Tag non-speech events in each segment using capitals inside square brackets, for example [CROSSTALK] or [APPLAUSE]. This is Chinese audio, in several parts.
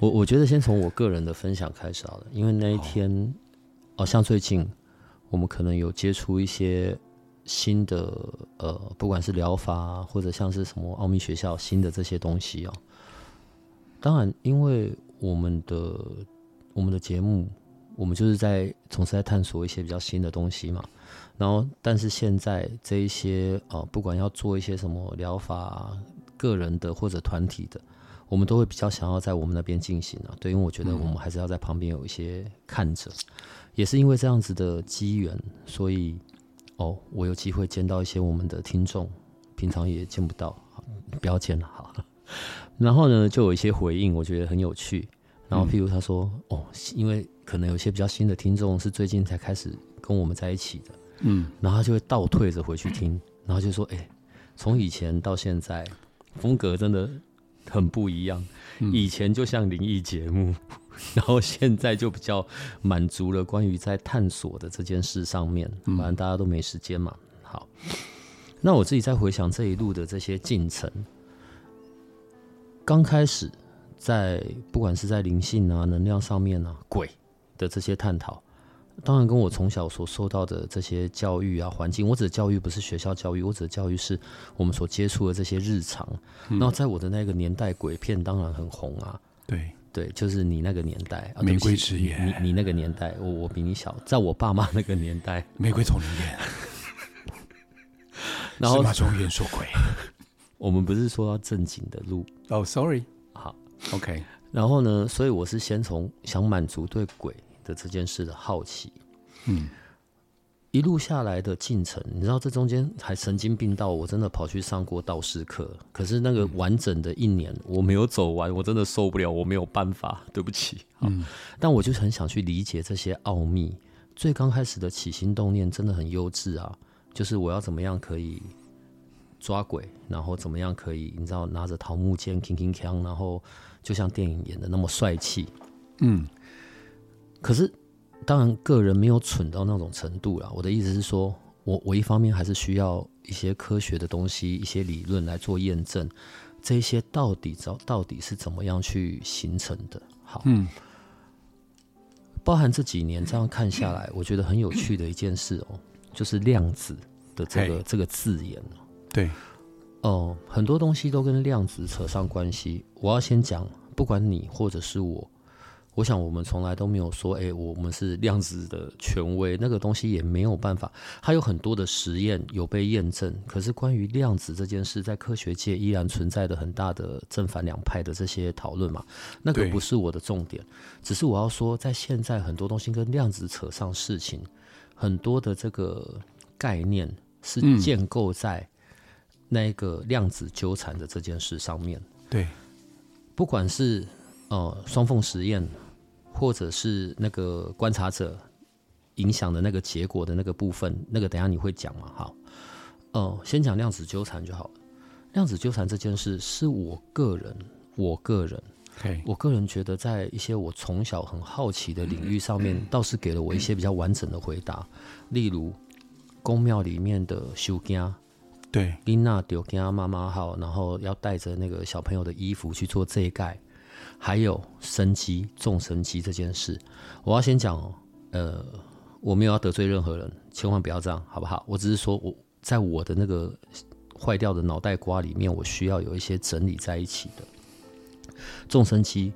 我我觉得先从我个人的分享开始好了，因为那一天，哦，像最近我们可能有接触一些新的呃，不管是疗法或者像是什么奥秘学校新的这些东西哦。当然，因为我们的我们的节目，我们就是在总是在探索一些比较新的东西嘛。然后，但是现在这一些呃，不管要做一些什么疗法，个人的或者团体的。我们都会比较想要在我们那边进行啊，对，因为我觉得我们还是要在旁边有一些看着，嗯、也是因为这样子的机缘，所以哦，我有机会见到一些我们的听众，平常也见不到，不要见了哈。[LAUGHS] 然后呢，就有一些回应，我觉得很有趣。然后譬如他说，嗯、哦，因为可能有些比较新的听众是最近才开始跟我们在一起的，嗯，然后他就会倒退着回去听，然后就说，哎，从以前到现在，风格真的。很不一样，以前就像灵异节目，[LAUGHS] 然后现在就比较满足了关于在探索的这件事上面，反正大家都没时间嘛。好，那我自己在回想这一路的这些进程，刚开始在不管是在灵性啊、能量上面啊、鬼的这些探讨。当然，跟我从小所受到的这些教育啊、环境，我指的教育不是学校教育，我指的教育是我们所接触的这些日常。那、嗯、在我的那个年代，鬼片当然很红啊。对对，就是你那个年代，啊、玫瑰之夜。你你那个年代，我我比你小，在我爸妈那个年代，玫瑰瞳铃眼。[LAUGHS] 然后司马中原说鬼，[LAUGHS] 我们不是说要正经的路哦、oh,，sorry，好，OK。然后呢，所以我是先从想满足对鬼。的这件事的好奇，嗯，一路下来的进程，你知道这中间还神经病到我真的跑去上过道士课，可是那个完整的一年我没有走完，我真的受不了，我没有办法，对不起，嗯，但我就很想去理解这些奥秘。最刚开始的起心动念真的很幼稚啊，就是我要怎么样可以抓鬼，然后怎么样可以，你知道拿着桃木剑铿铿锵，然后就像电影演的那么帅气，嗯。可是，当然，个人没有蠢到那种程度啦。我的意思是说，我我一方面还是需要一些科学的东西，一些理论来做验证，这些到底到到底是怎么样去形成的？好，嗯，包含这几年这样看下来，我觉得很有趣的一件事哦，就是量子的这个这个字眼哦。对，哦，很多东西都跟量子扯上关系。我要先讲，不管你或者是我。我想，我们从来都没有说，哎，我们是量子的权威，那个东西也没有办法。它有很多的实验有被验证，可是关于量子这件事，在科学界依然存在的很大的正反两派的这些讨论嘛。那个不是我的重点，只是我要说，在现在很多东西跟量子扯上事情，很多的这个概念是建构在那个量子纠缠的这件事上面。对，不管是呃双缝实验。或者是那个观察者影响的那个结果的那个部分，那个等下你会讲嘛？好，呃，先讲量子纠缠就好了。量子纠缠这件事是我个人，我个人.我个人觉得在一些我从小很好奇的领域上面，倒是给了我一些比较完整的回答。例如，宫庙里面的收惊，对，琳娜丢惊妈妈好，然后要带着那个小朋友的衣服去做这一盖。还有神迹、众神迹这件事，我要先讲哦。呃，我没有要得罪任何人，千万不要这样，好不好？我只是说，我在我的那个坏掉的脑袋瓜里面，我需要有一些整理在一起的。众生机，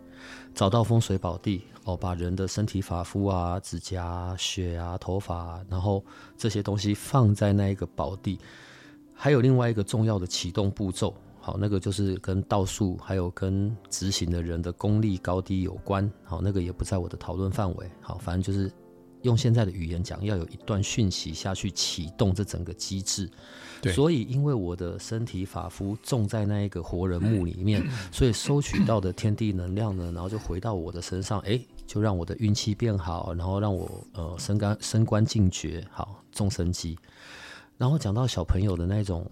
找到风水宝地哦，把人的身体发肤啊、指甲、血啊、头发，然后这些东西放在那一个宝地。还有另外一个重要的启动步骤。好，那个就是跟道术还有跟执行的人的功力高低有关。好，那个也不在我的讨论范围。好，反正就是用现在的语言讲，要有一段讯息下去启动这整个机制。对，所以因为我的身体法肤种在那一个活人墓里面，所以收取到的天地能量呢，然后就回到我的身上，哎，就让我的运气变好，然后让我呃升官升官进爵，好，种生机。然后讲到小朋友的那种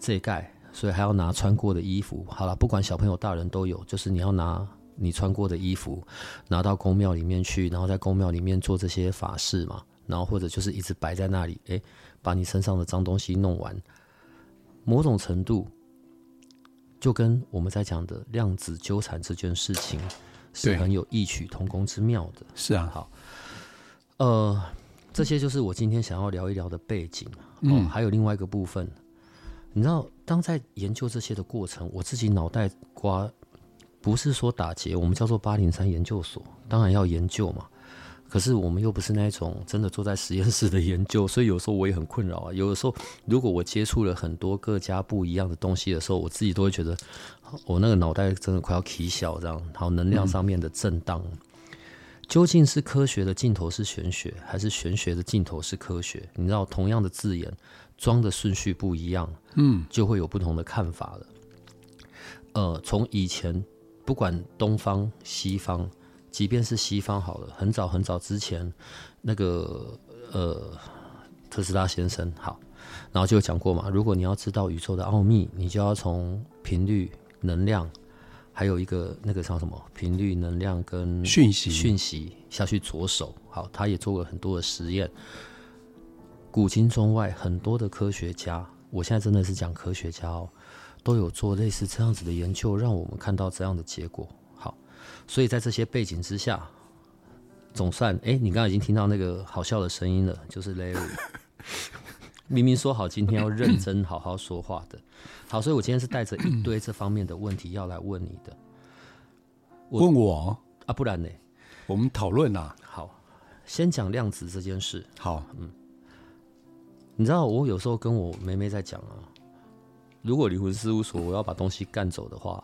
这一盖，所以还要拿穿过的衣服。好了，不管小朋友大人都有，就是你要拿。你穿过的衣服拿到宫庙里面去，然后在宫庙里面做这些法事嘛，然后或者就是一直摆在那里，诶，把你身上的脏东西弄完，某种程度就跟我们在讲的量子纠缠这件事情是很有异曲同工之妙的。是啊，好，呃，这些就是我今天想要聊一聊的背景。嗯，哦，还有另外一个部分，你知道，当在研究这些的过程，我自己脑袋瓜。不是说打结，我们叫做八零三研究所，当然要研究嘛。可是我们又不是那种真的坐在实验室的研究，所以有时候我也很困扰啊。有的时候，如果我接触了很多各家不一样的东西的时候，我自己都会觉得，我那个脑袋真的快要起小这样。好，能量上面的震荡，嗯、究竟是科学的尽头是玄学，还是玄学的尽头是科学？你知道，同样的字眼装的顺序不一样，嗯，就会有不同的看法了。呃，从以前。不管东方西方，即便是西方好了，很早很早之前，那个呃特斯拉先生好，然后就讲过嘛，如果你要知道宇宙的奥秘，你就要从频率、能量，还有一个那个叫什么频率、能量跟讯息讯息下去着手。好，他也做过很多的实验，古今中外很多的科学家，我现在真的是讲科学家哦。都有做类似这样子的研究，让我们看到这样的结果。好，所以在这些背景之下，总算哎，你刚刚已经听到那个好笑的声音了，就是 Larry。[LAUGHS] 明明说好今天要认真好好说话的，好，所以我今天是带着一堆这方面的问题要来问你的。我问我啊，不然呢？我们讨论啊。好，先讲量子这件事。好，嗯，你知道我有时候跟我妹妹在讲啊。如果离婚事务所我要把东西干走的话，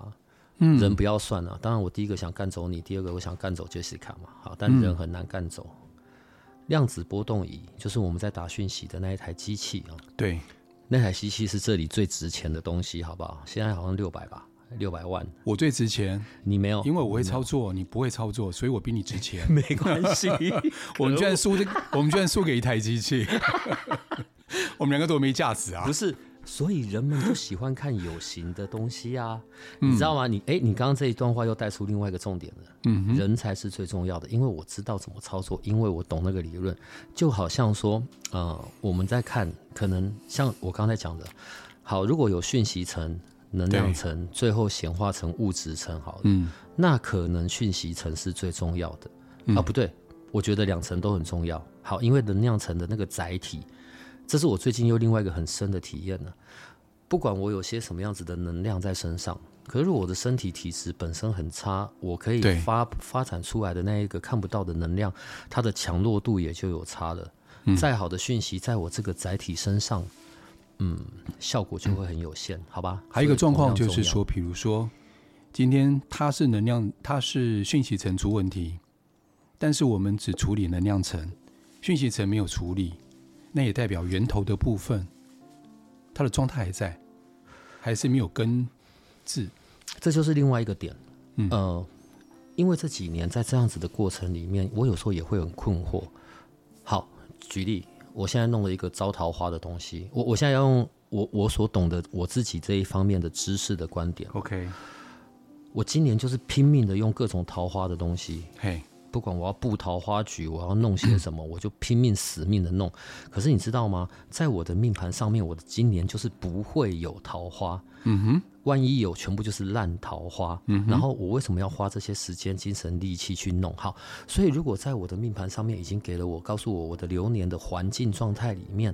嗯，人不要算了。当然，我第一个想干走你，第二个我想干走杰西卡嘛。好，但人很难干走。嗯、量子波动仪就是我们在打讯息的那一台机器啊。对，那台机器是这里最值钱的东西，好不好？现在好像六百吧，六百万。我最值钱，你没有，因为我会操作，你不会操作，所以我比你值钱。[LAUGHS] 没关系，[LAUGHS] 我们居然输，我们居然输给一台机器，[LAUGHS] 我们两个都没价值啊！不是。所以人们就喜欢看有形的东西啊，[LAUGHS] 你知道吗？你哎、欸，你刚刚这一段话又带出另外一个重点了。嗯，人才是最重要的，因为我知道怎么操作，因为我懂那个理论。就好像说，呃，我们在看，可能像我刚才讲的，好，如果有讯息层、能量层，最后显化成物质层，好了，嗯，那可能讯息层是最重要的。啊，不对，我觉得两层都很重要。好，因为能量层的那个载体。这是我最近又另外一个很深的体验了。不管我有些什么样子的能量在身上，可是我的身体体质本身很差，我可以发发展出来的那一个看不到的能量，它的强弱度也就有差了。嗯、再好的讯息，在我这个载体身上，嗯，效果就会很有限，好吧？还有一个状况就是说，比如说今天它是能量，它是讯息层出问题，但是我们只处理能量层，讯息层没有处理。那也代表源头的部分，它的状态还在，还是没有根治，这就是另外一个点。嗯，呃，因为这几年在这样子的过程里面，我有时候也会很困惑。好，举例，我现在弄了一个招桃花的东西，我我现在要用我我所懂的我自己这一方面的知识的观点。OK，我今年就是拼命的用各种桃花的东西。嘿。不管我要布桃花局，我要弄些什么，我就拼命死命的弄。可是你知道吗？在我的命盘上面，我的今年就是不会有桃花。嗯哼，万一有，全部就是烂桃花。嗯，然后我为什么要花这些时间、精神、力气去弄？好，所以如果在我的命盘上面已经给了我，告诉我我的流年的环境状态里面。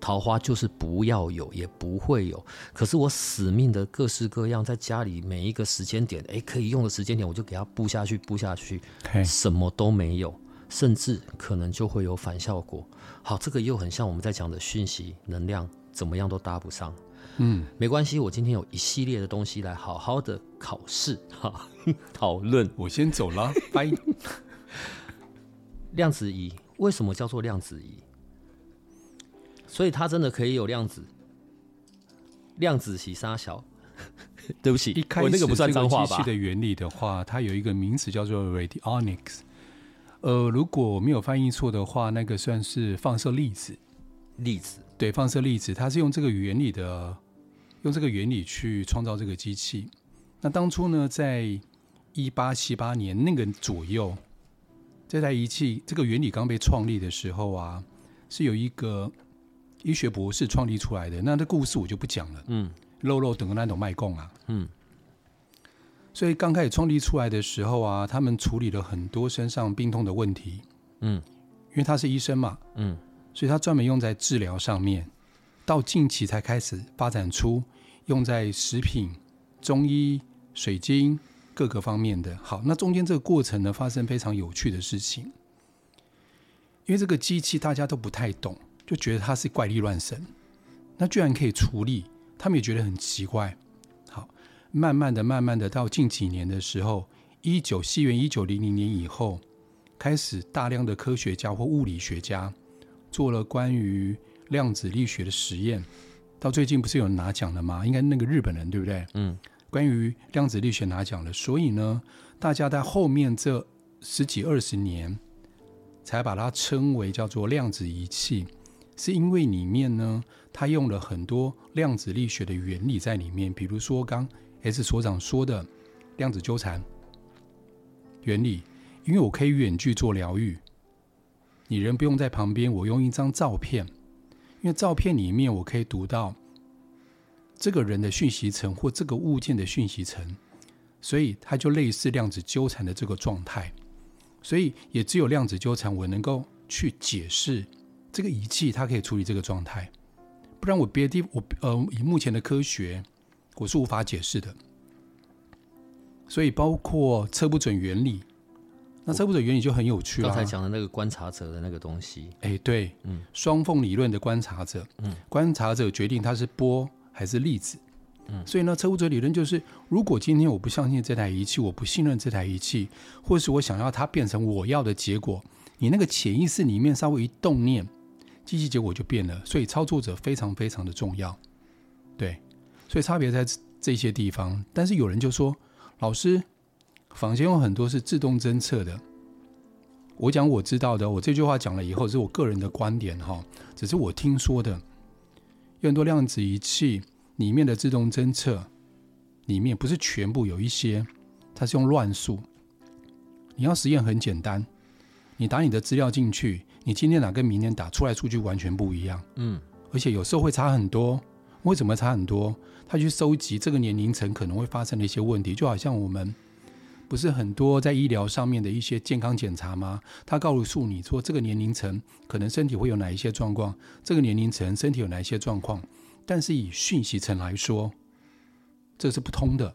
桃花就是不要有，也不会有。可是我死命的各式各样，在家里每一个时间点，哎，可以用的时间点，我就给它布下去，布下去，什么都没有，甚至可能就会有反效果。好，这个又很像我们在讲的讯息能量，怎么样都搭不上。嗯，没关系，我今天有一系列的东西来好好的考试哈，讨论。我先走了，拜。[LAUGHS] 量子仪。为什么叫做量子仪？所以它真的可以有量子，量子洗沙小。[LAUGHS] 对不起，一开始那个不算脏话吧？机器的原理的话，它有一个名词叫做 radionics。呃，如果我没有翻译错的话，那个算是放射粒子。粒子对，放射粒子，它是用这个原理的，用这个原理去创造这个机器。那当初呢，在一八七八年那个左右，这台仪器这个原理刚被创立的时候啊，是有一个医学博士创立出来的。那这故事我就不讲了。嗯。肉肉等个那种卖供啊，嗯，所以刚开始创立出来的时候啊，他们处理了很多身上病痛的问题，嗯，因为他是医生嘛，嗯，所以他专门用在治疗上面。到近期才开始发展出用在食品、中医、水晶各个方面的。好，那中间这个过程呢，发生非常有趣的事情，因为这个机器大家都不太懂，就觉得他是怪力乱神，那居然可以处理。他们也觉得很奇怪。好，慢慢的、慢慢的，到近几年的时候，一九西元一九零零年以后，开始大量的科学家或物理学家做了关于量子力学的实验。到最近不是有人拿奖了吗？应该那个日本人对不对？嗯。关于量子力学拿奖了，所以呢，大家在后面这十几二十年，才把它称为叫做量子仪器。是因为里面呢，它用了很多量子力学的原理在里面，比如说刚 S 所长说的量子纠缠原理。因为我可以远距做疗愈，你人不用在旁边，我用一张照片，因为照片里面我可以读到这个人的讯息层或这个物件的讯息层，所以它就类似量子纠缠的这个状态。所以也只有量子纠缠，我能够去解释。这个仪器它可以处理这个状态，不然我别的地我呃以目前的科学我是无法解释的。所以包括测不准原理，那测不准原理就很有趣了。刚才讲的那个观察者的那个东西，哎，对，嗯，双缝理论的观察者，嗯，观察者决定它是波还是粒子，嗯，所以呢，测不准理论就是，如果今天我不相信这台仪器，我不信任这台仪器，或是我想要它变成我要的结果，你那个潜意识里面稍微一动念。机器结果就变了，所以操作者非常非常的重要，对，所以差别在这些地方。但是有人就说，老师，坊间有很多是自动侦测的。我讲我知道的，我这句话讲了以后是我个人的观点哈，只是我听说的。有很多量子仪器里面的自动侦测，里面不是全部，有一些它是用乱数。你要实验很简单，你打你的资料进去。你今天打跟明天打出来数据完全不一样，嗯，而且有时候会差很多。为什么差很多？他去收集这个年龄层可能会发生的一些问题，就好像我们不是很多在医疗上面的一些健康检查吗？他告诉你说这个年龄层可能身体会有哪一些状况，这个年龄层身体有哪一些状况，但是以讯息层来说，这是不通的，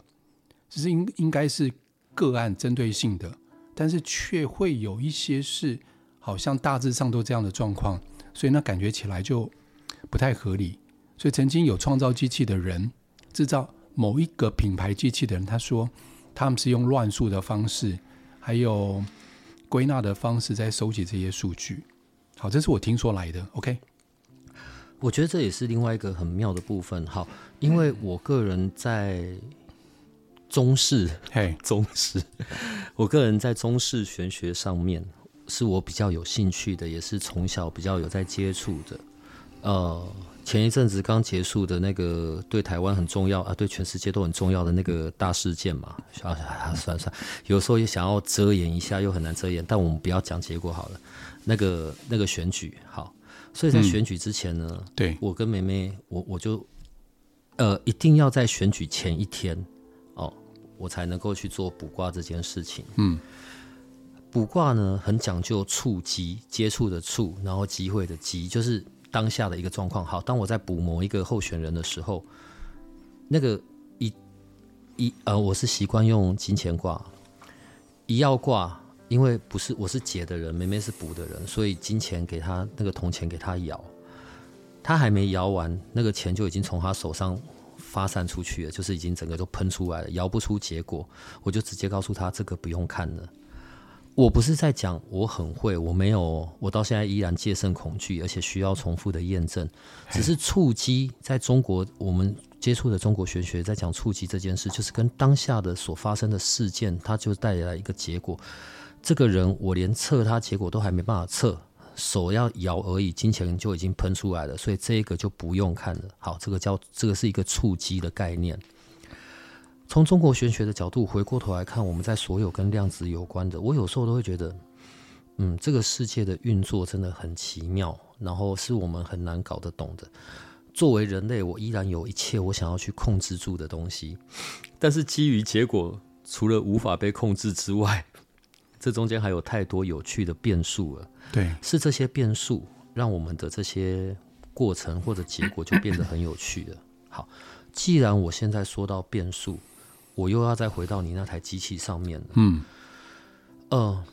只是应应该是个案针对性的，但是却会有一些是。好像大致上都这样的状况，所以那感觉起来就不太合理。所以曾经有创造机器的人，制造某一个品牌机器的人，他说他们是用乱数的方式，还有归纳的方式在收集这些数据。好，这是我听说来的。OK，我觉得这也是另外一个很妙的部分。好，因为我个人在中式，嘿，[LAUGHS] 中式，我个人在中式玄学上面。是我比较有兴趣的，也是从小比较有在接触的。呃，前一阵子刚结束的那个对台湾很重要啊，对全世界都很重要的那个大事件嘛，算了算了，有时候也想要遮掩一下，又很难遮掩。但我们不要讲结果好了。那个那个选举好，所以在选举之前呢，嗯、对我跟梅梅，我我就呃一定要在选举前一天哦，我才能够去做卜卦这件事情。嗯。卜卦呢，很讲究触机，接触的触，然后机会的机，就是当下的一个状况。好，当我在卜某一个候选人的时候，那个一一呃，我是习惯用金钱卦，一要卦，因为不是我是解的人，妹妹是卜的人，所以金钱给他那个铜钱给他摇，他还没摇完，那个钱就已经从他手上发散出去了，就是已经整个都喷出来了，摇不出结果，我就直接告诉他这个不用看了。我不是在讲我很会，我没有，我到现在依然戒慎恐惧，而且需要重复的验证。只是触机，在中国我们接触的中国玄学，在讲触机这件事，就是跟当下的所发生的事件，它就带来一个结果。这个人，我连测他结果都还没办法测，手要摇而已，金钱就已经喷出来了，所以这个就不用看了。好，这个叫这个是一个触机的概念。从中国玄学的角度回过头来看，我们在所有跟量子有关的，我有时候都会觉得，嗯，这个世界的运作真的很奇妙，然后是我们很难搞得懂的。作为人类，我依然有一切我想要去控制住的东西，但是基于结果，除了无法被控制之外，这中间还有太多有趣的变数了。对，是这些变数让我们的这些过程或者结果就变得很有趣了。好，既然我现在说到变数。我又要再回到你那台机器上面了。嗯，呃，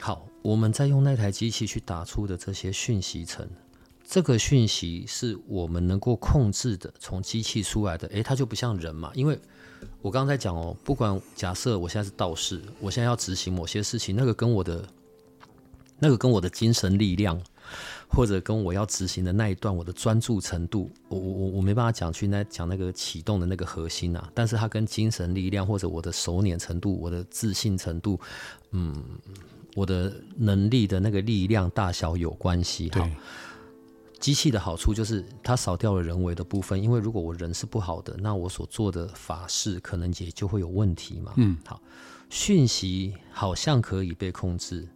好，我们再用那台机器去打出的这些讯息层，这个讯息是我们能够控制的，从机器出来的。诶，它就不像人嘛，因为我刚刚在讲哦，不管假设我现在是道士，我现在要执行某些事情，那个跟我的，那个跟我的精神力量。或者跟我要执行的那一段，我的专注程度，我我我我没办法讲去那讲那个启动的那个核心啊，但是它跟精神力量或者我的熟稔程度、我的自信程度，嗯，我的能力的那个力量大小有关系。哈，机器的好处就是它少掉了人为的部分，因为如果我人是不好的，那我所做的法事可能也就会有问题嘛。嗯，好，讯息好像可以被控制，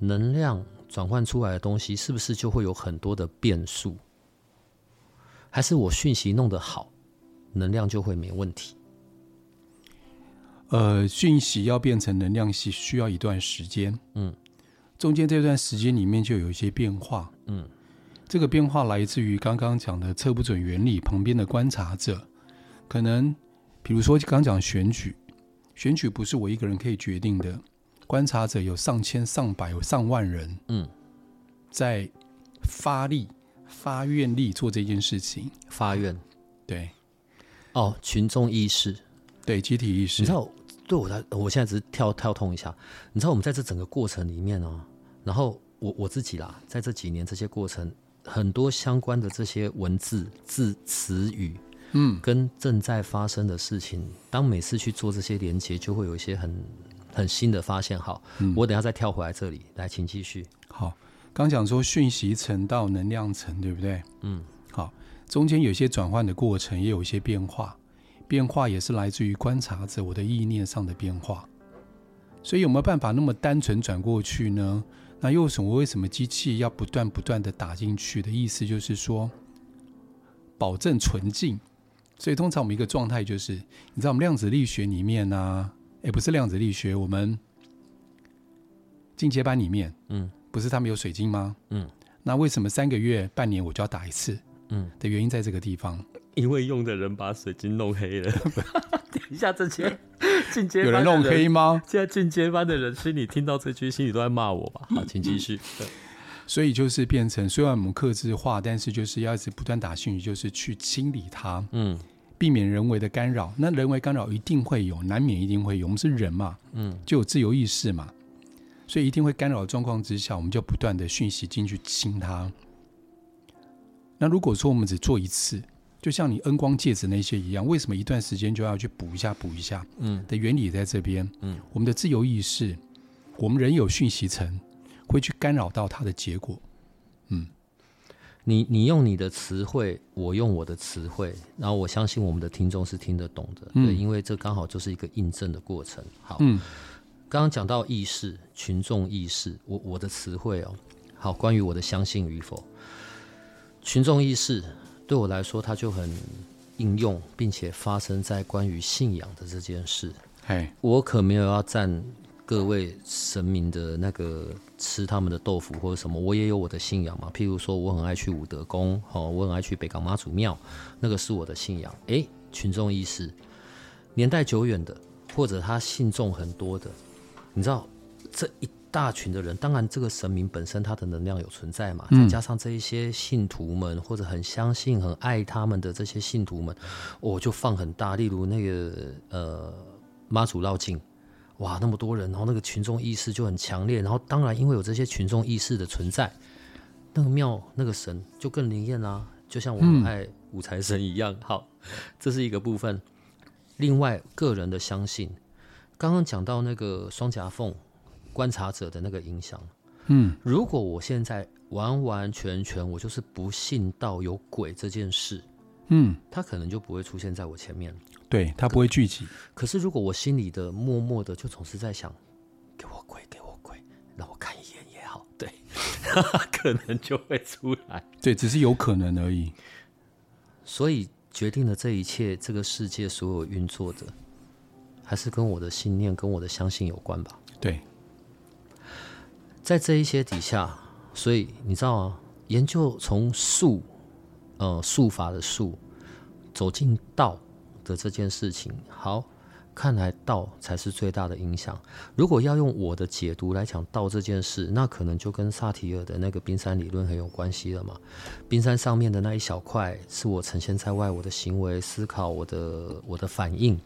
能量。转换出来的东西是不是就会有很多的变数？还是我讯息弄得好，能量就会没问题？呃，讯息要变成能量系需要一段时间，嗯，中间这段时间里面就有一些变化，嗯，这个变化来自于刚刚讲的测不准原理旁边的观察者，可能比如说刚讲选举，选举不是我一个人可以决定的。观察者有上千、上百、有上万人，嗯，在发力、发愿力做这件事情。发愿，对，哦，群众意识，对，集体意识。你知道，对我来，我现在只是跳跳通一下。你知道，我们在这整个过程里面哦，然后我我自己啦，在这几年这些过程，很多相关的这些文字、字、词语，嗯，跟正在发生的事情，当每次去做这些连接，就会有一些很。很新的发现，好，嗯，我等下再跳回来这里，来，请继续。好，刚讲说讯息层到能量层，对不对？嗯，好，中间有些转换的过程，也有一些变化，变化也是来自于观察者我的意念上的变化。所以有没有办法那么单纯转过去呢？那又什么？为什么机器要不断不断的打进去的意思就是说，保证纯净。所以通常我们一个状态就是，你知道我们量子力学里面呢、啊。也不是量子力学，我们进阶班里面，嗯，不是他们有水晶吗？嗯，那为什么三个月、半年我就要打一次？嗯，的原因在这个地方，因为用的人把水晶弄黑了。[LAUGHS] 等一下，这些 [LAUGHS] 进阶有人弄黑吗？现在进阶班的人心里听到这句，心里都在骂我吧？好，请继续。所以就是变成，虽然我们克制化，但是就是要一直不断打讯息，就是去清理它。嗯。避免人为的干扰，那人为干扰一定会有，难免一定会有。我们是人嘛，嗯，就有自由意识嘛，所以一定会干扰的状况之下，我们就不断的讯息进去清它。那如果说我们只做一次，就像你恩光戒指那些一样，为什么一段时间就要去补一下补一下？嗯，的原理也在这边。嗯，我们的自由意识，我们人有讯息层，会去干扰到它的结果。嗯。你你用你的词汇，我用我的词汇，然后我相信我们的听众是听得懂的，嗯、对，因为这刚好就是一个印证的过程。好，嗯，刚刚讲到意识、群众意识，我我的词汇哦，好，关于我的相信与否，群众意识对我来说，它就很应用，并且发生在关于信仰的这件事。嘿，我可没有要站。各位神明的那个吃他们的豆腐或者什么，我也有我的信仰嘛。譬如说，我很爱去武德宫，哦，我很爱去北港妈祖庙，那个是我的信仰。诶，群众意识，年代久远的，或者他信众很多的，你知道这一大群的人，当然这个神明本身他的能量有存在嘛，再加上这一些信徒们或者很相信、很爱他们的这些信徒们，我就放很大，例如那个呃妈祖绕境。哇，那么多人，然后那个群众意识就很强烈，然后当然因为有这些群众意识的存在，那个庙那个神就更灵验啦，就像我们爱五财神一样。嗯、好，这是一个部分。另外，个人的相信，刚刚讲到那个双夹缝观察者的那个影响，嗯，如果我现在完完全全我就是不信到有鬼这件事，嗯，他可能就不会出现在我前面。对，他不会聚集。可是如果我心里的默默的就总是在想，给我鬼，给我鬼，让我看一眼也好，对，[LAUGHS] 可能就会出来。对，只是有可能而已。所以决定了这一切，这个世界所有运作的，还是跟我的信念、跟我的相信有关吧？对，在这一些底下，所以你知道啊，研究从术，呃，术法的术，走进道。的这件事情，好，看来道才是最大的影响。如果要用我的解读来讲道这件事，那可能就跟萨提尔的那个冰山理论很有关系了嘛。冰山上面的那一小块是我呈现在外，我的行为、思考、我的我的反应。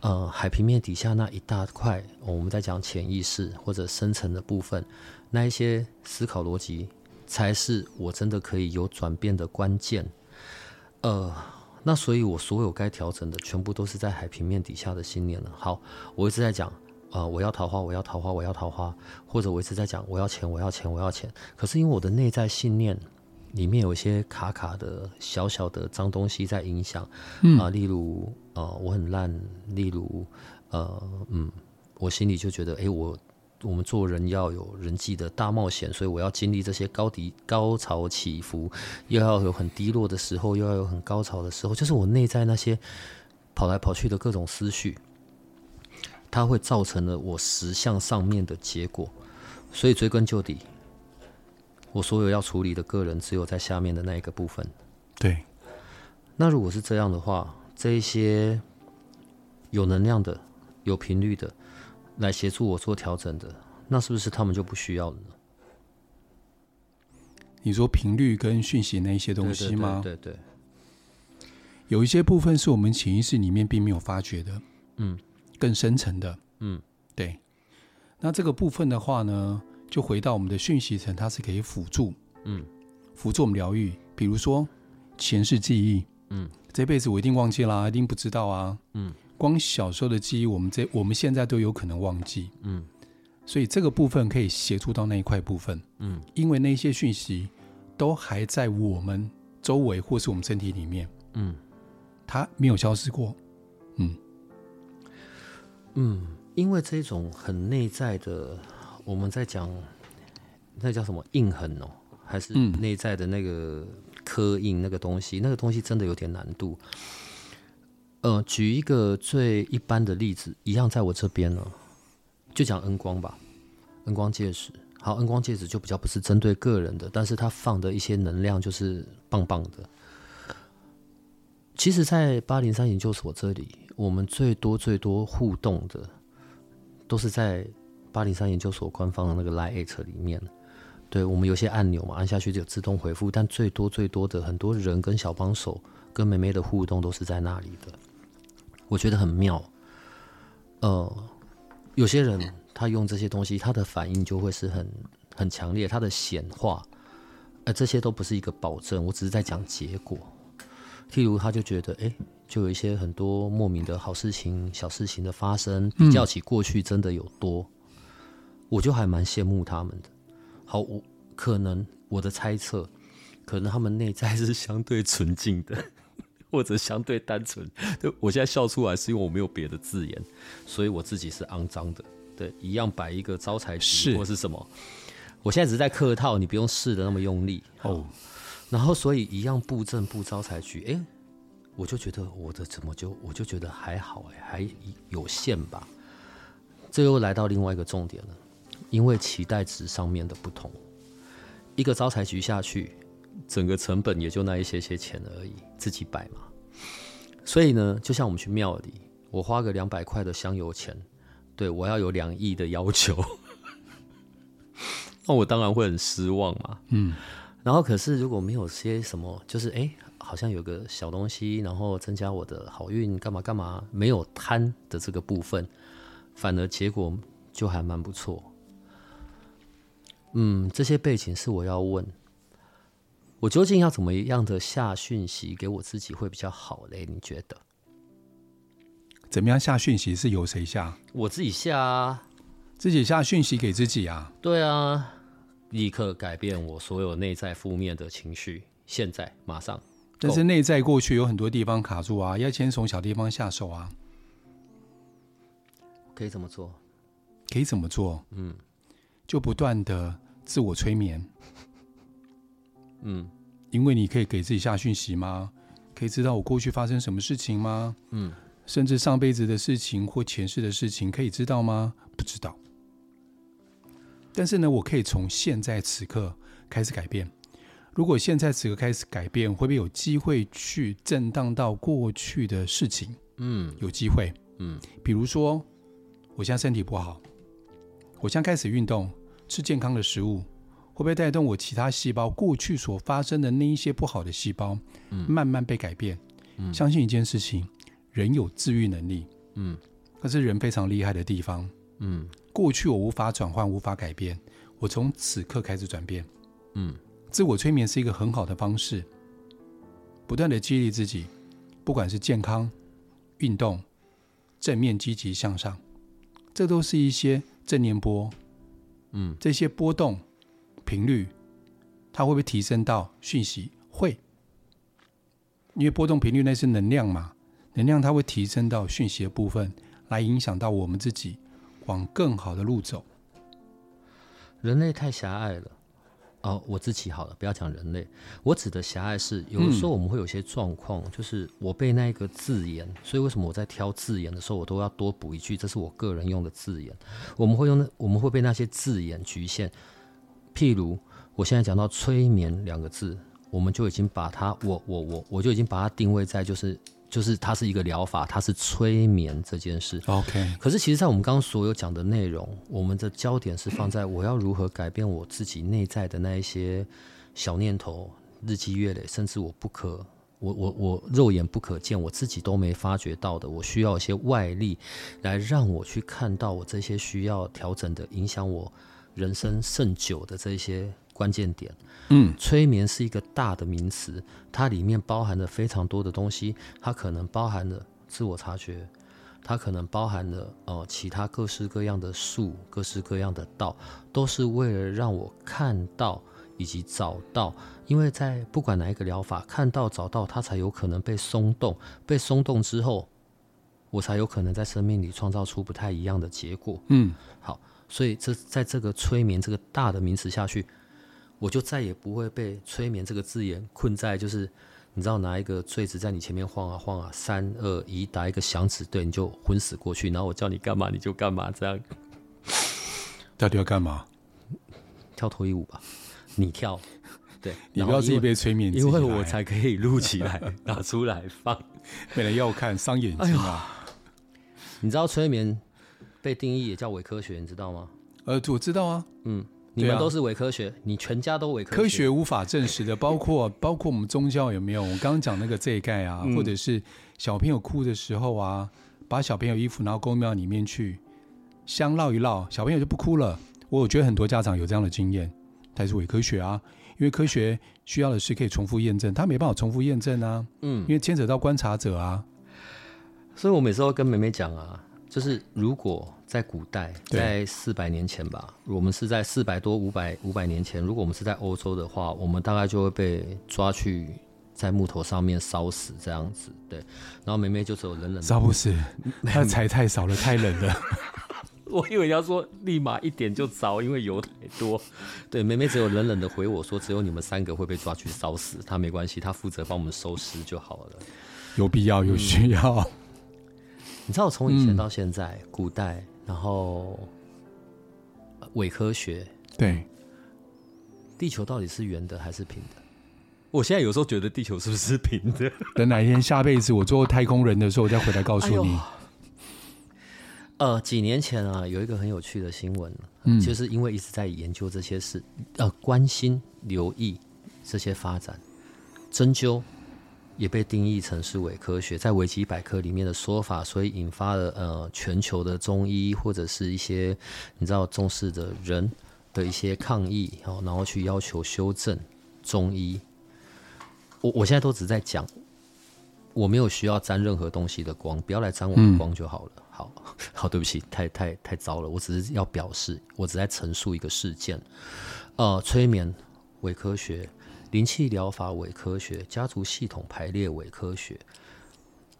呃，海平面底下那一大块，我们在讲潜意识或者深层的部分，那一些思考逻辑，才是我真的可以有转变的关键。呃。那所以，我所有该调整的，全部都是在海平面底下的信念了。好，我一直在讲，呃，我要桃花，我要桃花，我要桃花，或者我一直在讲，我要钱，我要钱，我要钱。可是因为我的内在信念里面有一些卡卡的小小的脏东西在影响，嗯、啊，例如，呃，我很烂，例如，呃，嗯，我心里就觉得，哎，我。我们做人要有人际的大冒险，所以我要经历这些高低高潮起伏，又要有很低落的时候，又要有很高潮的时候，就是我内在那些跑来跑去的各种思绪，它会造成了我实相上面的结果。所以追根究底，我所有要处理的个人只有在下面的那一个部分。对，那如果是这样的话，这一些有能量的、有频率的。来协助我做调整的，那是不是他们就不需要了呢？你说频率跟讯息那一些东西吗？对对，对对，有一些部分是我们潜意识里面并没有发觉的，嗯，更深层的，嗯，对。那这个部分的话呢，就回到我们的讯息层，它是可以辅助，嗯，辅助我们疗愈。比如说前世记忆，嗯，这辈子我一定忘记啦，一定不知道啊，嗯。光小时候的记忆，我们这我们现在都有可能忘记，嗯，所以这个部分可以协助到那一块部分，嗯，因为那些讯息都还在我们周围或是我们身体里面，嗯，它没有消失过，嗯，嗯，因为这种很内在的，我们在讲那叫什么印痕哦，还是内在的那个刻印那个东西，那个东西真的有点难度。呃，举一个最一般的例子，一样在我这边呢，就讲恩光吧，恩光戒指。好，恩光戒指就比较不是针对个人的，但是它放的一些能量就是棒棒的。其实，在八零三研究所这里，我们最多最多互动的，都是在八零三研究所官方的那个 Line@ 里面。对，我们有些按钮嘛，按下去就自动回复，但最多最多的很多人跟小帮手跟妹妹的互动都是在那里的。我觉得很妙，呃，有些人他用这些东西，他的反应就会是很很强烈，他的显化，呃，这些都不是一个保证，我只是在讲结果。譬如，他就觉得，哎，就有一些很多莫名的好事情、小事情的发生，比较起过去真的有多，嗯、我就还蛮羡慕他们的。好，我可能我的猜测，可能他们内在是相对纯净的。或者相对单纯，就我现在笑出来是因为我没有别的字眼，所以我自己是肮脏的。对，一样摆一个招财局或是什么，我现在只是在客套，你不用试的那么用力哦。然后所以一样布阵布招财局，哎，我就觉得我的怎么就我就觉得还好哎，还有限吧。这又来到另外一个重点了，因为期待值上面的不同，一个招财局下去。整个成本也就那一些些钱而已，自己摆嘛。所以呢，就像我们去庙里，我花个两百块的香油钱，对，我要有两亿的要求，[LAUGHS] 那我当然会很失望嘛。嗯。然后可是如果没有些什么，就是哎，好像有个小东西，然后增加我的好运，干嘛干嘛，没有贪的这个部分，反而结果就还蛮不错。嗯，这些背景是我要问，我究竟要怎么样的下讯息给我自己会比较好嘞？你觉得？怎么样下讯息是由谁下？我自己下啊，自己下讯息给自己啊？对啊，立刻改变我所有内在负面的情绪，现在马上。但是内在过去有很多地方卡住啊，要先从小地方下手啊。可以怎么做？可以怎么做？嗯，就不断的自我催眠。嗯，因为你可以给自己下讯息吗？可以知道我过去发生什么事情吗？嗯。甚至上辈子的事情或前世的事情，可以知道吗？不知道。但是呢，我可以从现在此刻开始改变。如果现在此刻开始改变，会不会有机会去震荡到过去的事情？嗯，有机会。嗯，比如说，我现在身体不好，我现在开始运动，吃健康的食物，会不会带动我其他细胞过去所发生的那一些不好的细胞，慢慢被改变？嗯，相信一件事情。人有治愈能力，嗯，这是人非常厉害的地方，嗯。过去我无法转换，无法改变，我从此刻开始转变，嗯。自我催眠是一个很好的方式，不断的激励自己，不管是健康、运动、正面积极向上，这都是一些正念波，嗯。这些波动频率，它会不会提升到讯息？会，因为波动频率那是能量嘛。能量它会提升到讯息的部分，来影响到我们自己往更好的路走。人类太狭隘了，哦，我自己好了，不要讲人类。我指的狭隘是，有的时候我们会有些状况，嗯、就是我被那个字眼，所以为什么我在挑字眼的时候，我都要多补一句，这是我个人用的字眼。我们会用那，我们会被那些字眼局限。譬如，我现在讲到催眠两个字，我们就已经把它，我我我，我就已经把它定位在就是。就是它是一个疗法，它是催眠这件事。OK，可是其实，在我们刚刚所有讲的内容，我们的焦点是放在我要如何改变我自己内在的那一些小念头，日积月累，甚至我不可，我我我肉眼不可见，我自己都没发觉到的，我需要一些外力来让我去看到我这些需要调整的，影响我人生甚久的这些。关键点，嗯，催眠是一个大的名词，它里面包含了非常多的东西，它可能包含了自我察觉，它可能包含了哦、呃、其他各式各样的术，各式各样的道，都是为了让我看到以及找到，因为在不管哪一个疗法，看到找到它才有可能被松动，被松动之后，我才有可能在生命里创造出不太一样的结果。嗯，好，所以这在这个催眠这个大的名词下去。我就再也不会被“催眠”这个字眼困在，就是你知道拿一个坠子在你前面晃啊晃啊，三二一，打一个响指，对，你就昏死过去。然后我叫你干嘛你就干嘛，这样。到底要干嘛？跳脱衣舞吧，你跳。对，你不要自己被催眠，因为我才可以录起来 [LAUGHS] 拿出来放。没人要看，伤眼睛啊、哎！你知道催眠被定义也叫伪科学，你知道吗？呃，我知道啊，嗯。你们都是伪科学，啊、你全家都伪科学。科学无法证实的，包括包括我们宗教有没有？我刚刚讲那个这一盖啊，嗯、或者是小朋友哭的时候啊，把小朋友衣服拿到公庙里面去，香绕一绕，小朋友就不哭了。我觉得很多家长有这样的经验，它是伪科学啊，因为科学需要的是可以重复验证，它没办法重复验证啊，嗯，因为牵扯到观察者啊。所以我每次都跟妹妹讲啊。就是如果在古代，在四百年前吧，我们是在四百多五百五百年前，如果我们是在欧洲的话，我们大概就会被抓去在木头上面烧死这样子。对，然后梅梅就只有冷冷的，烧不死，[LAUGHS] 她柴太少了，太冷了。[LAUGHS] 我以为要说立马一点就着，因为油太多。对，梅梅只有冷冷的回我说，只有你们三个会被抓去烧死，她没关系，她负责帮我们收尸就好了。有必要，有需要。嗯你知道，从以前到现在，嗯、古代，然后伪科学，对，地球到底是圆的还是平的？我现在有时候觉得地球是不是平的？[LAUGHS] 等哪一天下辈子我做太空人的时候，我再回来告诉你。哎。呃，几年前啊，有一个很有趣的新闻，嗯，就是因为一直在研究这些事，呃，关心、留意这些发展，针灸。也被定义成是伪科学，在维基百科里面的说法，所以引发了呃全球的中医或者是一些你知道重视的人的一些抗议，然后去要求修正中医。我我现在都只在讲，我没有需要沾任何东西的光，不要来沾我的光就好了。嗯、好 [LAUGHS] 好，对不起，太太太糟了，我只是要表示，我只在陈述一个事件。呃，催眠伪科学。灵气疗法伪科学，家族系统排列伪科学。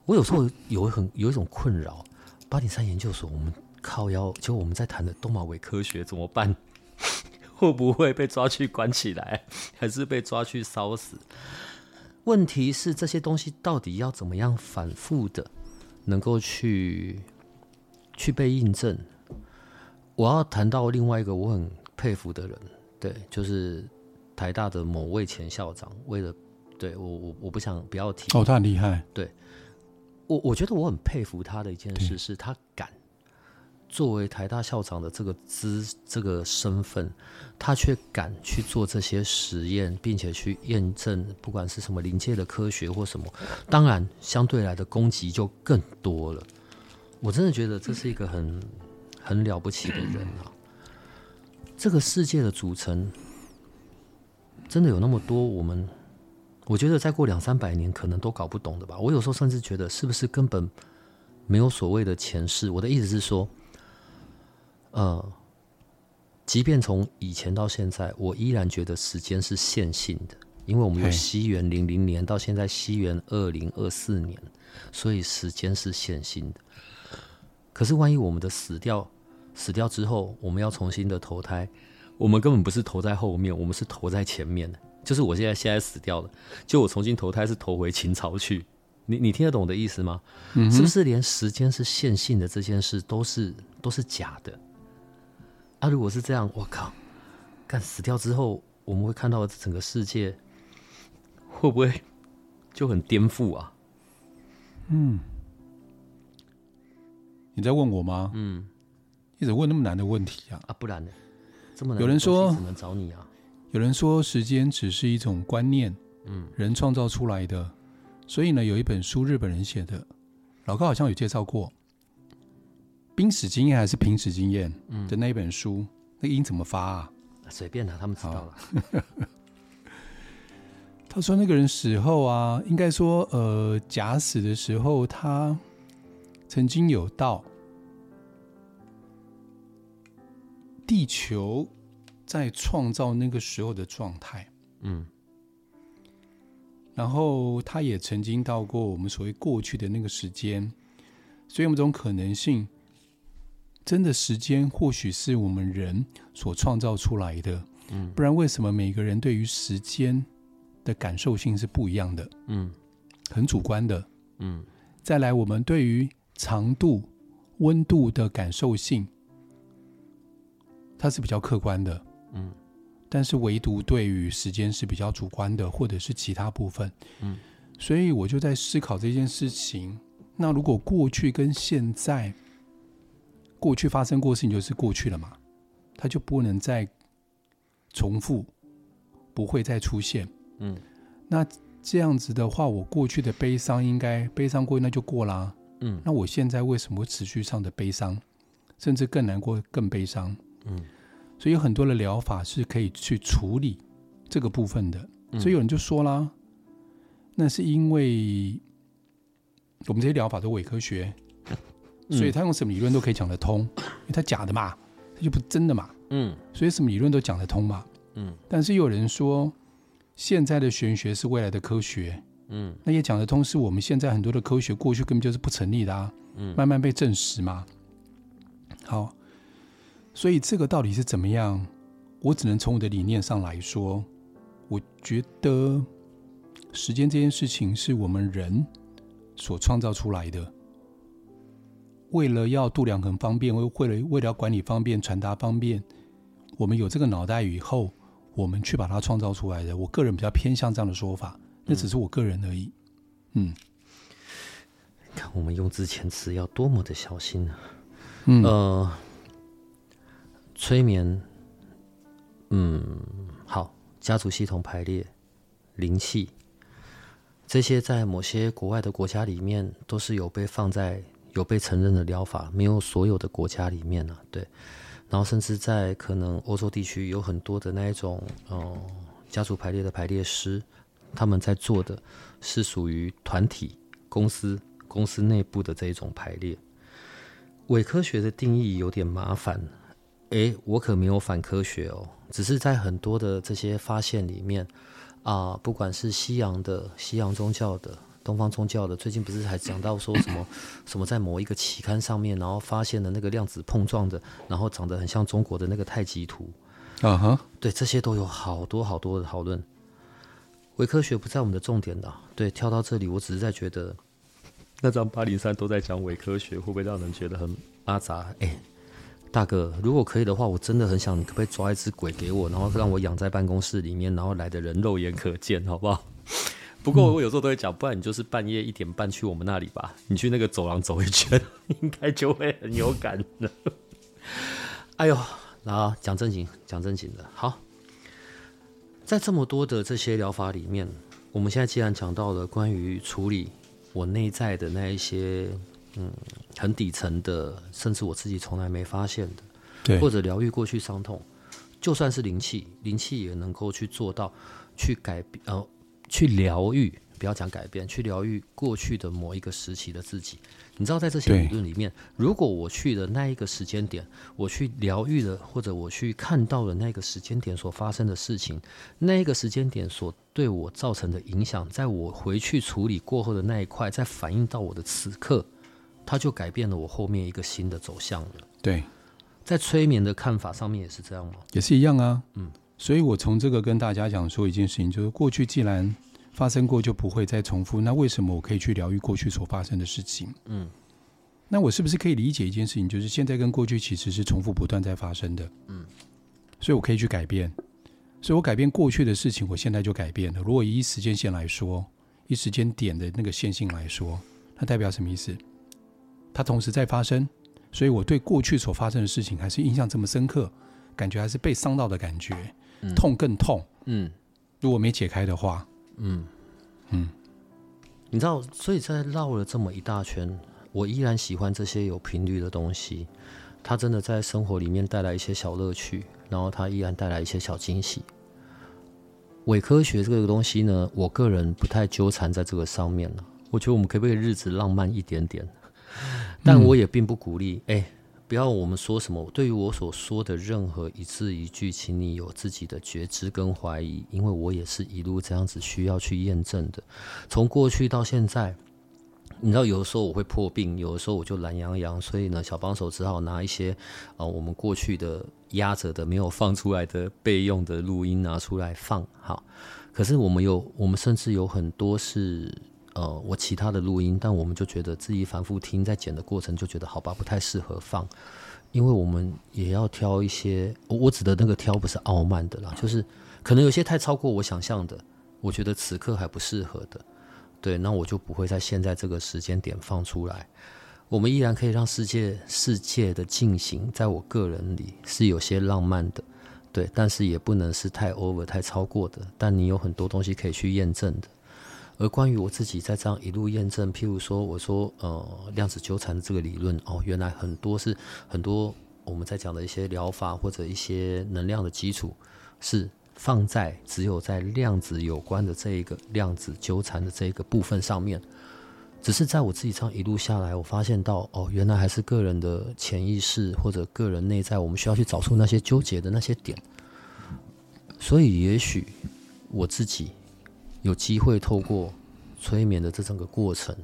我有时候有很有一种困扰，八点三研究所，我们靠腰，就我们在谈的东马伪科学怎么办？[LAUGHS] 会不会被抓去关起来，[LAUGHS] 还是被抓去烧死？问题是这些东西到底要怎么样反复的，能够去去被印证？我要谈到另外一个我很佩服的人，对，就是。台大的某位前校长，为了对我我我不想不要提哦，他很厉害。对，我我觉得我很佩服他的一件事是，他敢作为台大校长的这个资这个身份，他却敢去做这些实验，并且去验证，不管是什么临界的科学或什么，当然相对来的攻击就更多了。我真的觉得这是一个很很了不起的人啊！这个世界的组成。真的有那么多我们，我觉得再过两三百年可能都搞不懂的吧。我有时候甚至觉得，是不是根本没有所谓的前世？我的意思是说，呃，即便从以前到现在，我依然觉得时间是线性的，因为我们有西元零零年到现在西元二零二四年，所以时间是线性的。可是万一我们的死掉，死掉之后，我们要重新的投胎。我们根本不是投在后面，我们是投在前面的。就是我现在现在死掉了，就我重新投胎是投回秦朝去。你你听得懂我的意思吗？嗯，是不是连时间是线性的这件事都是都是假的？啊，如果是这样，我靠，干死掉之后，我们会看到整个世界会不会就很颠覆啊？嗯，你在问我吗？嗯，你怎么问那么难的问题啊？啊，不然呢？有人说，找你啊？有人说，时间只是一种观念，嗯，人创造出来的。所以呢，有一本书，日本人写的，老高好像有介绍过，濒死经验还是濒死经验的那一本书，嗯、那个音怎么发啊？随便他，他们知道了。[LAUGHS] 他说那个人死后啊，应该说，呃，假死的时候，他曾经有到。地球在创造那个时候的状态，嗯，然后他也曾经到过我们所谓过去的那个时间，所以有这种可能性，真的时间或许是我们人所创造出来的，嗯，不然为什么每个人对于时间的感受性是不一样的？嗯，很主观的，嗯，再来我们对于长度、温度的感受性。它是比较客观的，嗯，但是唯独对于时间是比较主观的，或者是其他部分，嗯，所以我就在思考这件事情。那如果过去跟现在，过去发生过事情就是过去了嘛，它就不能再重复，不会再出现，嗯，那这样子的话，我过去的悲伤应该悲伤过，那就过啦，嗯，那我现在为什么会持续上的悲伤，甚至更难过、更悲伤？嗯，所以有很多的疗法是可以去处理这个部分的。所以有人就说啦，那是因为我们这些疗法都伪科学，所以他用什么理论都可以讲得通，因为他假的嘛，他就不是真的嘛。嗯，所以什么理论都讲得通嘛。嗯，但是有人说现在的玄学是未来的科学，嗯，那也讲得通，是我们现在很多的科学过去根本就是不成立的啊，嗯，慢慢被证实嘛。好。所以这个到底是怎么样？我只能从我的理念上来说，我觉得时间这件事情是我们人所创造出来的。为了要度量很方便，为为了为了管理方便、传达方便，我们有这个脑袋以后，我们去把它创造出来的。我个人比较偏向这样的说法，那只是我个人而已。嗯，看我们用字遣词要多么的小心啊！嗯。呃催眠，嗯，好，家族系统排列，灵气，这些在某些国外的国家里面都是有被放在有被承认的疗法，没有所有的国家里面呢、啊。对，然后甚至在可能欧洲地区有很多的那一种，哦，家族排列的排列师，他们在做的是属于团体公司公司内部的这一种排列。伪科学的定义有点麻烦，诶，我可没有反科学哦，只是在很多的这些发现里面。啊，不管是西洋的、西洋宗教的、东方宗教的，最近不是还讲到说什么什么在某一个期刊上面，然后发现了那个量子碰撞的，然后长得很像中国的那个太极图。啊哈，对，这些都有好多好多的讨论。伪科学不在我们的重点的，对，跳到这里，我只是在觉得那张八零三都在讲伪科学，会不会让人觉得很阿杂？哎、欸。大哥，如果可以的话，我真的很想，你可不可以抓一只鬼给我，然后让我养在办公室里面，然后来的人肉眼可见，好不好？[LAUGHS] 不过我有时候都会讲，不然你就是半夜一点半去我们那里吧，你去那个走廊走一圈，应该就会很有感的。[LAUGHS] 哎呦，然后讲正经，讲正经的。好，在这么多的这些疗法里面，我们现在既然讲到了关于处理我内在的那一些。嗯，很底层的，甚至我自己从来没发现的，对，或者疗愈过去伤痛，就算是灵气，灵气也能够去做到，去改变，呃，去疗愈，不要讲改变，去疗愈过去的某一个时期的自己。你知道，在这些理论里面，如果我去的那一个时间点，我去疗愈了，或者我去看到了那个时间点所发生的事情，那一个时间点所对我造成的影响，在我回去处理过后的那一块，再反映到我的此刻。它就改变了我后面一个新的走向了。对，在催眠的看法上面也是这样吗？也是一样啊。嗯，所以我从这个跟大家讲说一件事情，就是过去既然发生过，就不会再重复。那为什么我可以去疗愈过去所发生的事情？嗯，那我是不是可以理解一件事情，就是现在跟过去其实是重复不断在发生的？嗯，所以我可以去改变。所以我改变过去的事情，我现在就改变了。如果以时间线来说，以时间点的那个线性来说，它代表什么意思？它同时在发生，所以我对过去所发生的事情还是印象这么深刻，感觉还是被伤到的感觉，嗯、痛更痛。嗯，如果没解开的话，嗯嗯，你知道，所以在绕了这么一大圈，我依然喜欢这些有频率的东西。它真的在生活里面带来一些小乐趣，然后它依然带来一些小惊喜。伪科学这个东西呢，我个人不太纠缠在这个上面了。我觉得我们可不可以日子浪漫一点点？但我也并不鼓励，哎、欸，不要我们说什么。对于我所说的任何一字一句，请你有自己的觉知跟怀疑，因为我也是一路这样子需要去验证的。从过去到现在，你知道，有的时候我会破病，有的时候我就懒洋洋，所以呢，小帮手只好拿一些啊、呃，我们过去的压着的、没有放出来的备用的录音拿出来放。好，可是我们有，我们甚至有很多是。呃，我其他的录音，但我们就觉得自己反复听，在剪的过程就觉得好吧，不太适合放，因为我们也要挑一些，我指的那个挑不是傲慢的啦，[LAUGHS] 就是可能有些太超过我想象的，我觉得此刻还不适合的，对，那我就不会在现在这个时间点放出来。我们依然可以让世界世界的进行，在我个人里是有些浪漫的，对，但是也不能是太 over 太超过的，但你有很多东西可以去验证的。而关于我自己在这样一路验证，譬如说，我说呃量子纠缠的这个理论哦，原来很多是很多我们在讲的一些疗法或者一些能量的基础，是放在只有在量子有关的这一个量子纠缠的这一个部分上面。只是在我自己这样一路下来，我发现到哦，原来还是个人的潜意识或者个人内在，我们需要去找出那些纠结的那些点。所以也许我自己。有机会透过催眠的这整个过程，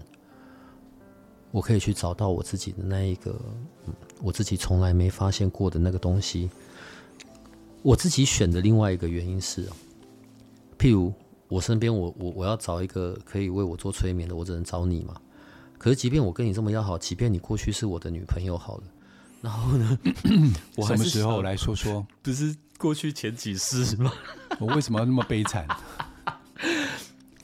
我可以去找到我自己的那一个，嗯，我自己从来没发现过的那个东西。我自己选的另外一个原因是，譬如我身边，我我我要找一个可以为我做催眠的，我只能找你嘛。可是即便我跟你这么要好，即便你过去是我的女朋友好了，然后呢，[LAUGHS] 我什么时候来说说？不是过去前几世吗？我为什么要那么悲惨？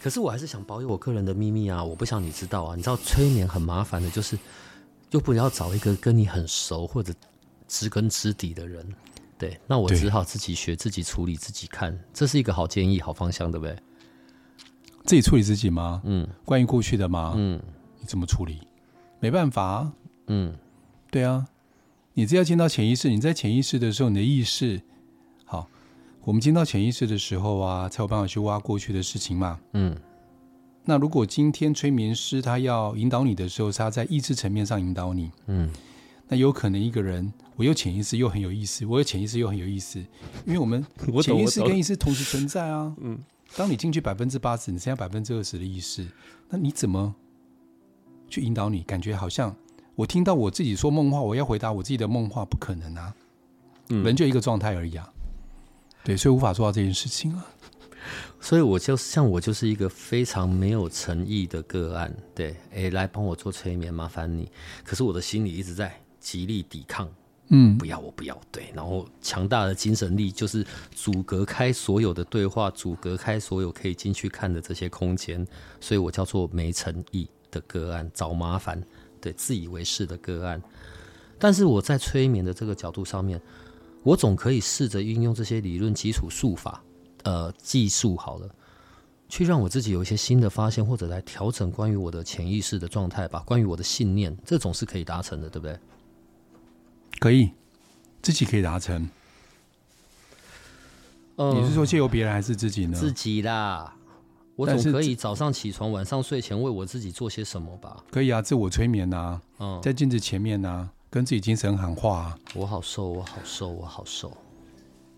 可是我还是想保有我个人的秘密啊！我不想你知道啊！你知道催眠很麻烦的，就是又不要找一个跟你很熟或者知根知底的人，对，那我只好自己学、自己处理、自己看，这是一个好建议、好方向，对不对？自己处理自己吗？嗯，关于过去的吗？嗯，你怎么处理？没办法啊。嗯，对啊，你只要进到潜意识，你在潜意识的时候，你的意识好，我们进到潜意识的时候啊，才有办法去挖过去的事情嘛。嗯，那如果今天催眠师他要引导你的时候，是他在意识层面上引导你，嗯，那有可能一个人我有潜意识又很有意思，我有潜意识又很有意思，因为我们 [LAUGHS] 潜意识跟意识同时存在啊。嗯，当你进去百分之八十，你剩下百分之二十的意识，那你怎么去引导你？感觉好像。我听到我自己说梦话，我要回答我自己的梦话，不可能啊！嗯、人就一个状态而已啊，对，所以无法做到这件事情啊。所以我就像我就是一个非常没有诚意的个案，对，哎，来帮我做催眠，麻烦你。可是我的心里一直在极力抵抗，嗯，不要，我不要，对，然后强大的精神力就是阻隔开所有的对话，阻隔开所有可以进去看的这些空间，所以我叫做没诚意的个案，找麻烦。对，自以为是的个案，但是我在催眠的这个角度上面，我总可以试着运用这些理论基础术法，呃，技术好了，去让我自己有一些新的发现，或者来调整关于我的潜意识的状态吧，关于我的信念，这种是可以达成的，对不对？可以，自己可以达成。呃，你是说借由别人还是自己呢？自己啦。我总可以早上起床，晚上睡前为我自己做些什么吧？可以啊，自我催眠啊，嗯，在镜子前面啊，跟自己精神喊话啊。我好瘦，我好瘦，我好瘦。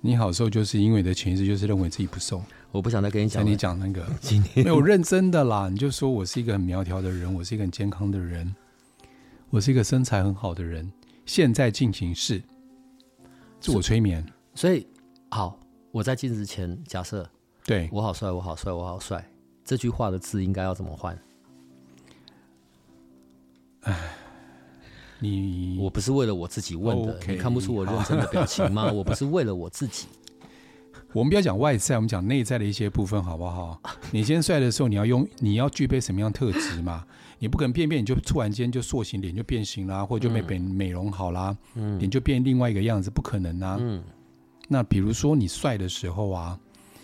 你好瘦，就是因为你的潜意识就是认为自己不瘦。我不想再跟你讲。你讲那个，[LAUGHS] 今天没有认真的啦。你就说我是一个很苗条的人，我是一个很健康的人，我是一个身材很好的人。现在进行式，自我催眠。所以，好，我在镜子前假设。对，我好帅，我好帅，我好帅。这句话的字应该要怎么换？哎，你我不是为了我自己问的，okay, 你看不出我认真的表情吗？我不是为了我自己。我们不要讲外在，我们讲内在的一些部分，好不好？你先帅的时候，你要用，你要具备什么样特质嘛？你不可能变变，你就突然间就塑形，脸就变形啦，或者就美美美容好啦，嗯，脸就变另外一个样子，不可能啊。嗯，那比如说你帅的时候啊。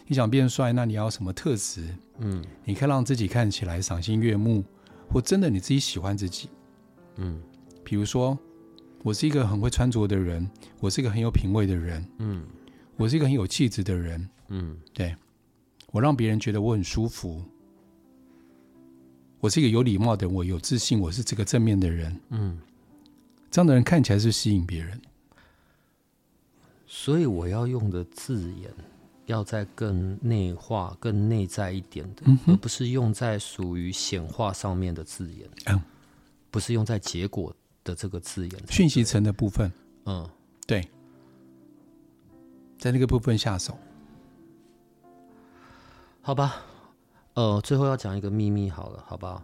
你想变帅，那你要什么特质？嗯，你可以让自己看起来赏心悦目，或真的你自己喜欢自己。嗯，比如说，我是一个很会穿着的人，我是一个很有品味的人。嗯，我是一个很有气质的人。嗯，对，我让别人觉得我很舒服。我是一个有礼貌的人，我有自信，我是这个正面的人。嗯，这样的人看起来是吸引别人。所以我要用的字眼。要再更内化、更内在一点的，嗯、而不是用在属于显化上面的字眼。嗯，不是用在结果的这个字眼。讯息层的部分，嗯，对，在那个部分下手。好吧，呃，最后要讲一个秘密，好了，好不好？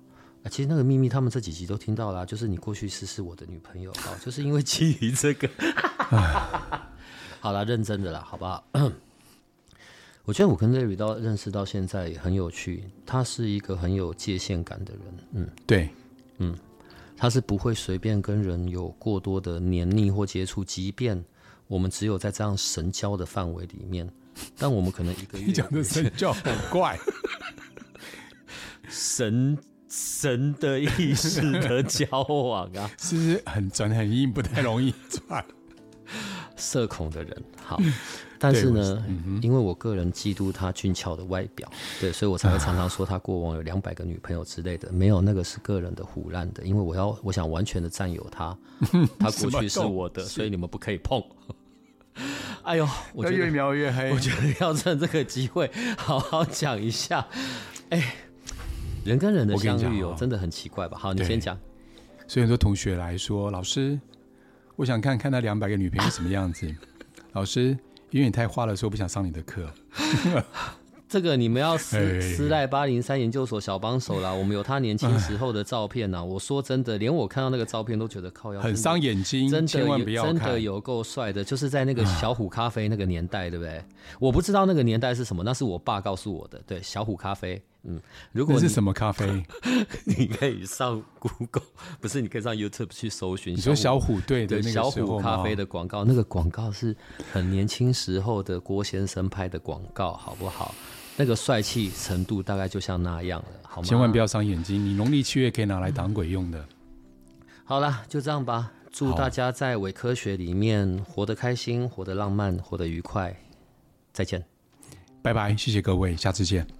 啊，其实那个秘密，他们这几集都听到了，就是你过去是是我的女朋友，好，[LAUGHS] 就是因为基于这个。[LAUGHS] 好了，认真的啦，好不好？[CLEARS THROAT] 我觉得我跟 Larry 到认识到现在也很有趣，他是一个很有界限感的人，嗯，对，嗯，他是不会随便跟人有过多的黏腻或接触，即便我们只有在这样神交的范围里面，但我们可能一个月 [LAUGHS] 你讲的神交很怪，[LAUGHS] 神神的意识的交往啊，[LAUGHS] 是不是很转很硬，不太容易转？社恐的人，好。但是呢，嗯、因为我个人嫉妒他俊俏的外表，对，所以我才会常常说他过往有两百个女朋友之类的。没有，那个是个人的胡乱的，因为我要我想完全的占有他，[LAUGHS] 他过去是我的，所以你们不可以碰。[LAUGHS] 哎呦，我觉得越描越黑，我觉得要趁这个机会 [LAUGHS] 好好讲一下。哎，人跟人的相遇哦，真的很奇怪吧？好，你先讲。所以很多同学来说，老师，我想看看那两百个女朋友什么样子。啊、老师。因为你太花了，所以我不想上你的课。[LAUGHS] 这个你们要私 [LAUGHS] 私赖八零三研究所小帮手啦。我们有他年轻时候的照片呐。我说真的，连我看到那个照片都觉得靠腰，很伤眼睛，真的千万不要看。真的有够帅的，就是在那个小虎咖啡那个年代，对不对？我不知道那个年代是什么，那是我爸告诉我的。对，小虎咖啡。嗯，如果是什么咖啡，[LAUGHS] 你可以上 Google，[LAUGHS] 不是，你可以上 YouTube 去搜寻。你说小虎队的那个小虎咖啡的广告，那个广告是很年轻时候的郭先生拍的广告，好不好？那个帅气程度大概就像那样了，好吗？千万不要伤眼睛，你农历七月可以拿来挡鬼用的。好了，就这样吧。祝大家在伪科学里面活得开心，活得浪漫，活得愉快。再见，拜拜，谢谢各位，下次见。